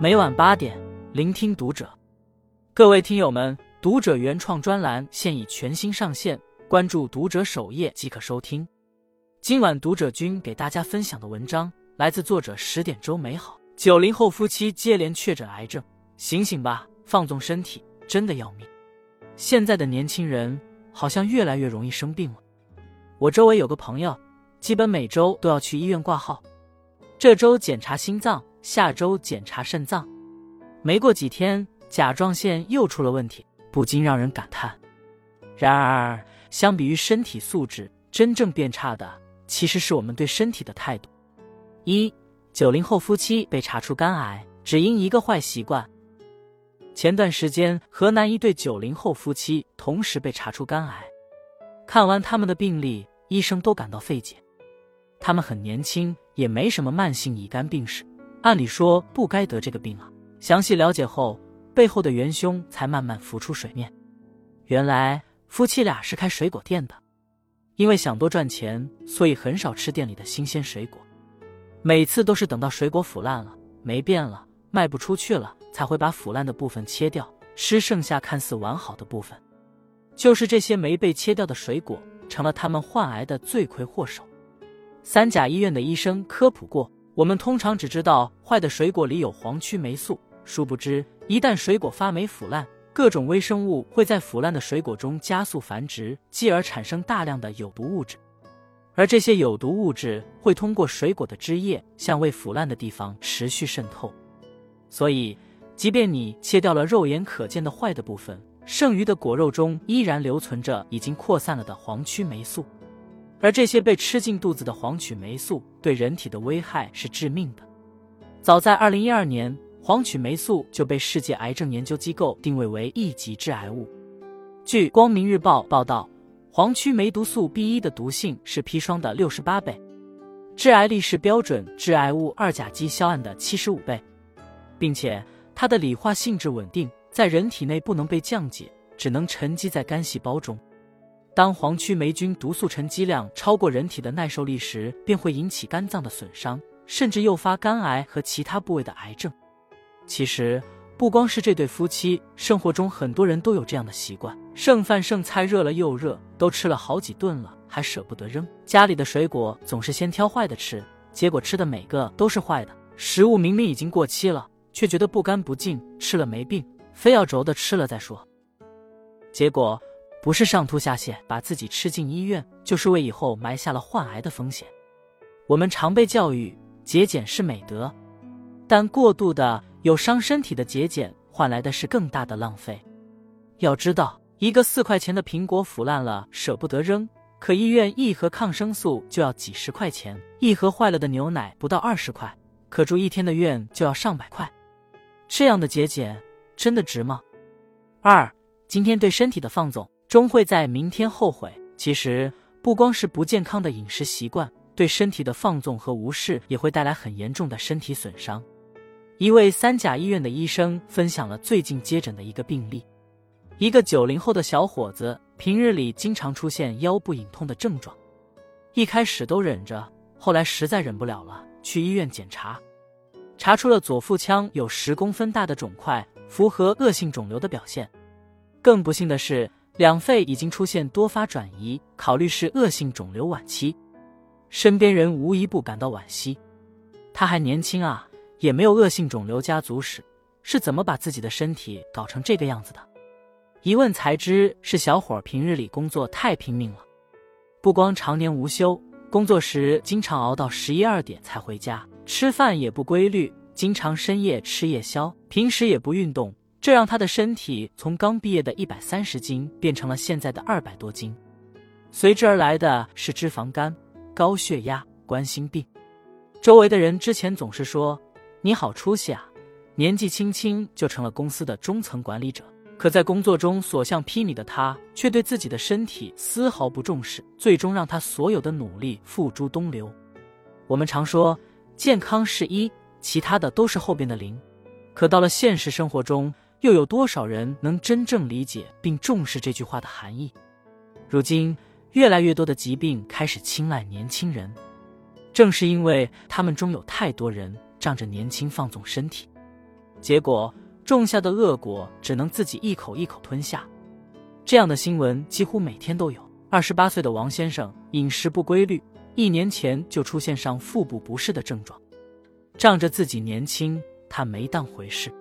每晚八点，聆听读者。各位听友们，读者原创专栏现已全新上线，关注读者首页即可收听。今晚读者君给大家分享的文章来自作者十点周美好。九零后夫妻接连确诊癌症，醒醒吧，放纵身体真的要命。现在的年轻人好像越来越容易生病了。我周围有个朋友，基本每周都要去医院挂号，这周检查心脏。下周检查肾脏，没过几天，甲状腺又出了问题，不禁让人感叹。然而，相比于身体素质，真正变差的其实是我们对身体的态度。一九零后夫妻被查出肝癌，只因一个坏习惯。前段时间，河南一对九零后夫妻同时被查出肝癌，看完他们的病历，医生都感到费解。他们很年轻，也没什么慢性乙肝病史。按理说不该得这个病啊！详细了解后，背后的元凶才慢慢浮出水面。原来夫妻俩是开水果店的，因为想多赚钱，所以很少吃店里的新鲜水果。每次都是等到水果腐烂了、没变了、卖不出去了，才会把腐烂的部分切掉，吃剩下看似完好的部分。就是这些没被切掉的水果，成了他们患癌的罪魁祸首。三甲医院的医生科普过。我们通常只知道坏的水果里有黄曲霉素，殊不知一旦水果发霉腐烂，各种微生物会在腐烂的水果中加速繁殖，继而产生大量的有毒物质。而这些有毒物质会通过水果的汁液向未腐烂的地方持续渗透。所以，即便你切掉了肉眼可见的坏的部分，剩余的果肉中依然留存着已经扩散了的黄曲霉素。而这些被吃进肚子的黄曲霉素对人体的危害是致命的。早在二零一二年，黄曲霉素就被世界癌症研究机构定位为一级致癌物。据《光明日报》报道，黄曲霉毒素 B 一的毒性是砒霜的六十八倍，致癌力是标准致癌物二甲基硝胺的七十五倍，并且它的理化性质稳定，在人体内不能被降解，只能沉积在肝细胞中。当黄曲霉菌毒素沉积量超过人体的耐受力时，便会引起肝脏的损伤，甚至诱发肝癌和其他部位的癌症。其实，不光是这对夫妻，生活中很多人都有这样的习惯：剩饭剩菜热了又热，都吃了好几顿了，还舍不得扔。家里的水果总是先挑坏的吃，结果吃的每个都是坏的。食物明明已经过期了，却觉得不干不净，吃了没病，非要轴的吃了再说。结果。不是上吐下泻，把自己吃进医院，就是为以后埋下了患癌的风险。我们常被教育节俭是美德，但过度的有伤身体的节俭，换来的是更大的浪费。要知道，一个四块钱的苹果腐烂了舍不得扔，可医院一盒抗生素就要几十块钱；一盒坏了的牛奶不到二十块，可住一天的院就要上百块。这样的节俭真的值吗？二，今天对身体的放纵。终会在明天后悔。其实，不光是不健康的饮食习惯，对身体的放纵和无视也会带来很严重的身体损伤。一位三甲医院的医生分享了最近接诊的一个病例：一个九零后的小伙子，平日里经常出现腰部隐痛的症状，一开始都忍着，后来实在忍不了了，去医院检查，查出了左腹腔有十公分大的肿块，符合恶性肿瘤的表现。更不幸的是。两肺已经出现多发转移，考虑是恶性肿瘤晚期，身边人无一不感到惋惜。他还年轻啊，也没有恶性肿瘤家族史，是怎么把自己的身体搞成这个样子的？一问才知，是小伙平日里工作太拼命了，不光常年无休，工作时经常熬到十一二点才回家，吃饭也不规律，经常深夜吃夜宵，平时也不运动。这让他的身体从刚毕业的一百三十斤变成了现在的二百多斤，随之而来的是脂肪肝、高血压、冠心病。周围的人之前总是说：“你好出息啊，年纪轻轻就成了公司的中层管理者。”可在工作中所向披靡的他，却对自己的身体丝毫不重视，最终让他所有的努力付诸东流。我们常说健康是一，其他的都是后边的零，可到了现实生活中。又有多少人能真正理解并重视这句话的含义？如今，越来越多的疾病开始青睐年轻人，正是因为他们中有太多人仗着年轻放纵身体。结果种下的恶果只能自己一口一口吞下。这样的新闻几乎每天都有。二十八岁的王先生饮食不规律，一年前就出现上腹部不适的症状。仗着自己年轻，他没当回事，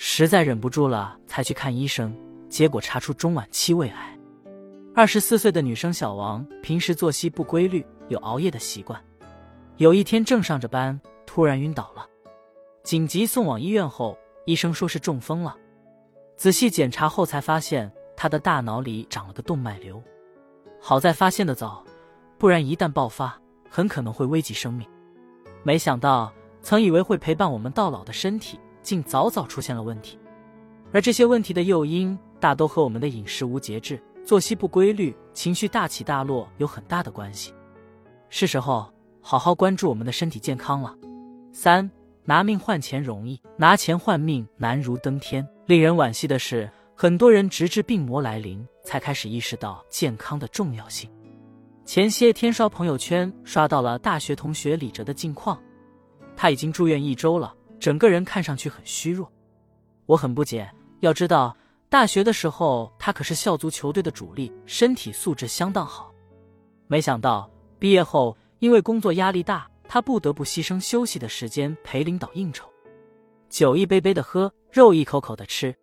实在忍不住了才去看医生，结果查出中晚期胃癌。二十四岁的女生小王平时作息不规律，有熬夜的习惯。有一天正上着班，突然晕倒了，紧急送往医院后，医生说是中风了。仔细检查后才发现。他的大脑里长了个动脉瘤，好在发现的早，不然一旦爆发，很可能会危及生命。没想到，曾以为会陪伴我们到老的身体，竟早早出现了问题。而这些问题的诱因，大都和我们的饮食无节制、作息不规律、情绪大起大落有很大的关系。是时候好好关注我们的身体健康了。三拿命换钱容易，拿钱换命难如登天。令人惋惜的是。很多人直至病魔来临，才开始意识到健康的重要性。前些天刷朋友圈，刷到了大学同学李哲的近况，他已经住院一周了，整个人看上去很虚弱。我很不解，要知道大学的时候他可是校足球队的主力，身体素质相当好。没想到毕业后，因为工作压力大，他不得不牺牲休息的时间陪领导应酬，酒一杯杯的喝，肉一口口的吃。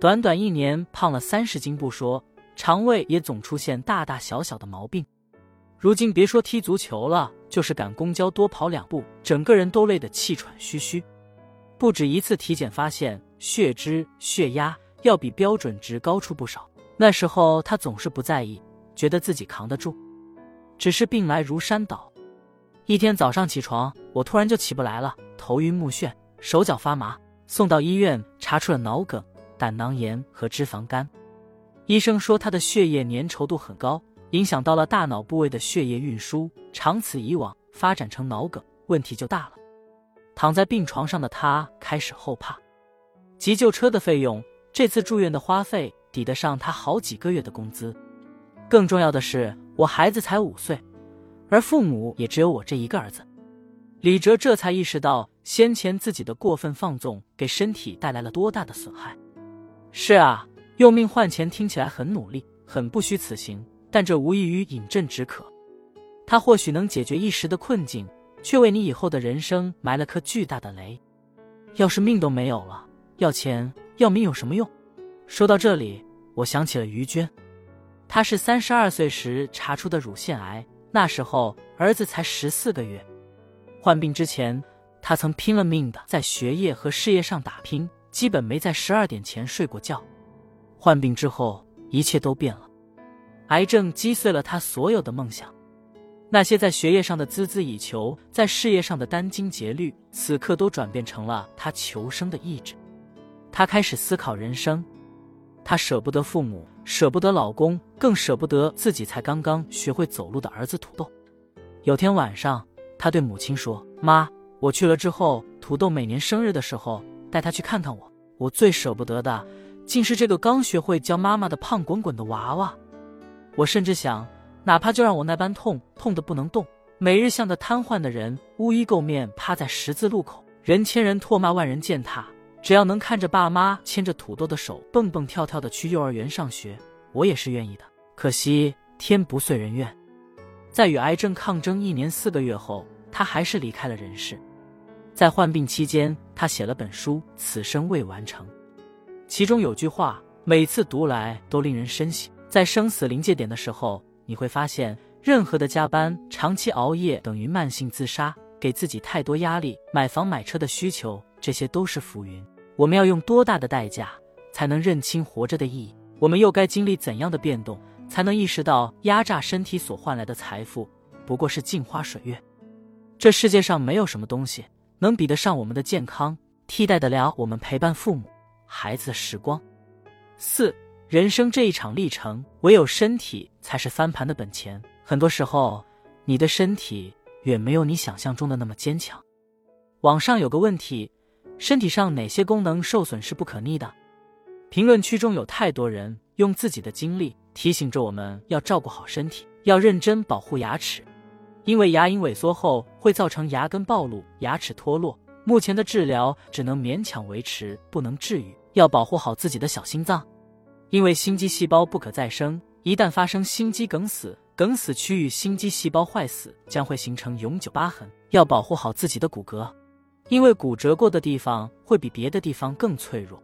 短短一年胖了三十斤不说，肠胃也总出现大大小小的毛病。如今别说踢足球了，就是赶公交多跑两步，整个人都累得气喘吁吁。不止一次体检发现血脂、血压要比标准值高出不少。那时候他总是不在意，觉得自己扛得住。只是病来如山倒，一天早上起床，我突然就起不来了，头晕目眩，手脚发麻，送到医院查出了脑梗。胆囊炎和脂肪肝，医生说他的血液粘稠度很高，影响到了大脑部位的血液运输，长此以往发展成脑梗，问题就大了。躺在病床上的他开始后怕，急救车的费用，这次住院的花费抵得上他好几个月的工资。更重要的是，我孩子才五岁，而父母也只有我这一个儿子。李哲这才意识到，先前自己的过分放纵给身体带来了多大的损害。是啊，用命换钱听起来很努力，很不虚此行，但这无异于饮鸩止渴。他或许能解决一时的困境，却为你以后的人生埋了颗巨大的雷。要是命都没有了，要钱要命有什么用？说到这里，我想起了于娟，她是三十二岁时查出的乳腺癌，那时候儿子才十四个月。患病之前，她曾拼了命的在学业和事业上打拼。基本没在十二点前睡过觉。患病之后，一切都变了。癌症击碎了他所有的梦想，那些在学业上的孜孜以求，在事业上的殚精竭虑，此刻都转变成了他求生的意志。他开始思考人生，他舍不得父母，舍不得老公，更舍不得自己才刚刚学会走路的儿子土豆。有天晚上，他对母亲说：“妈，我去了之后，土豆每年生日的时候。”带他去看看我，我最舍不得的，竟是这个刚学会叫妈妈的胖滚滚的娃娃。我甚至想，哪怕就让我那般痛，痛得不能动，每日像个瘫痪的人，乌衣垢面趴在十字路口，人千人唾骂，万人践踏，只要能看着爸妈牵着土豆的手，蹦蹦跳跳的去幼儿园上学，我也是愿意的。可惜天不遂人愿，在与癌症抗争一年四个月后，他还是离开了人世。在患病期间，他写了本书《此生未完成》，其中有句话，每次读来都令人深省。在生死临界点的时候，你会发现，任何的加班、长期熬夜等于慢性自杀，给自己太多压力，买房买车的需求，这些都是浮云。我们要用多大的代价，才能认清活着的意义？我们又该经历怎样的变动，才能意识到压榨身体所换来的财富，不过是镜花水月？这世界上没有什么东西。能比得上我们的健康，替代得了我们陪伴父母、孩子的时光。四，人生这一场历程，唯有身体才是翻盘的本钱。很多时候，你的身体远没有你想象中的那么坚强。网上有个问题：身体上哪些功能受损是不可逆的？评论区中有太多人用自己的经历提醒着我们要照顾好身体，要认真保护牙齿。因为牙龈萎缩后会造成牙根暴露、牙齿脱落，目前的治疗只能勉强维持，不能治愈。要保护好自己的小心脏，因为心肌细胞不可再生，一旦发生心肌梗死，梗死区域心肌细胞坏死将会形成永久疤痕。要保护好自己的骨骼，因为骨折过的地方会比别的地方更脆弱。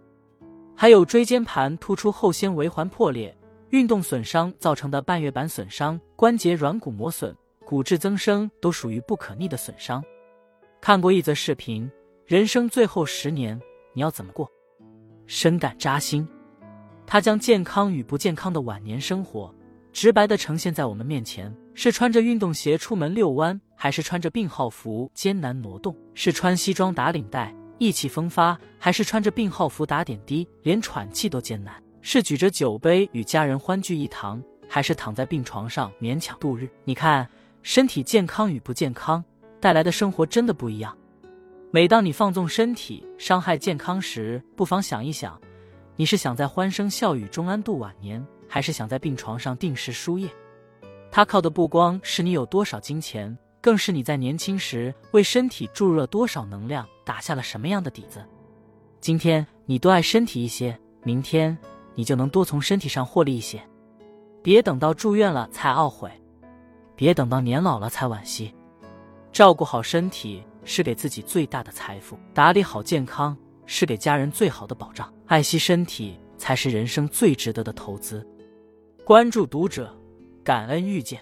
还有椎间盘突出后纤维环破裂、运动损伤造成的半月板损伤、关节软骨磨损、骨质增生，都属于不可逆的损伤。看过一则视频，人生最后十年你要怎么过？深感扎心。他将健康与不健康的晚年生活直白的呈现在我们面前：是穿着运动鞋出门遛弯，还是穿着病号服艰难挪动？是穿西装打领带？意气风发，还是穿着病号服打点滴，连喘气都艰难；是举着酒杯与家人欢聚一堂，还是躺在病床上勉强度日？你看，身体健康与不健康带来的生活真的不一样。每当你放纵身体伤害健康时，不妨想一想，你是想在欢声笑语中安度晚年，还是想在病床上定时输液？它靠的不光是你有多少金钱。更是你在年轻时为身体注入了多少能量，打下了什么样的底子。今天你多爱身体一些，明天你就能多从身体上获利一些。别等到住院了才懊悔，别等到年老了才惋惜。照顾好身体是给自己最大的财富，打理好健康是给家人最好的保障。爱惜身体才是人生最值得的投资。关注读者，感恩遇见。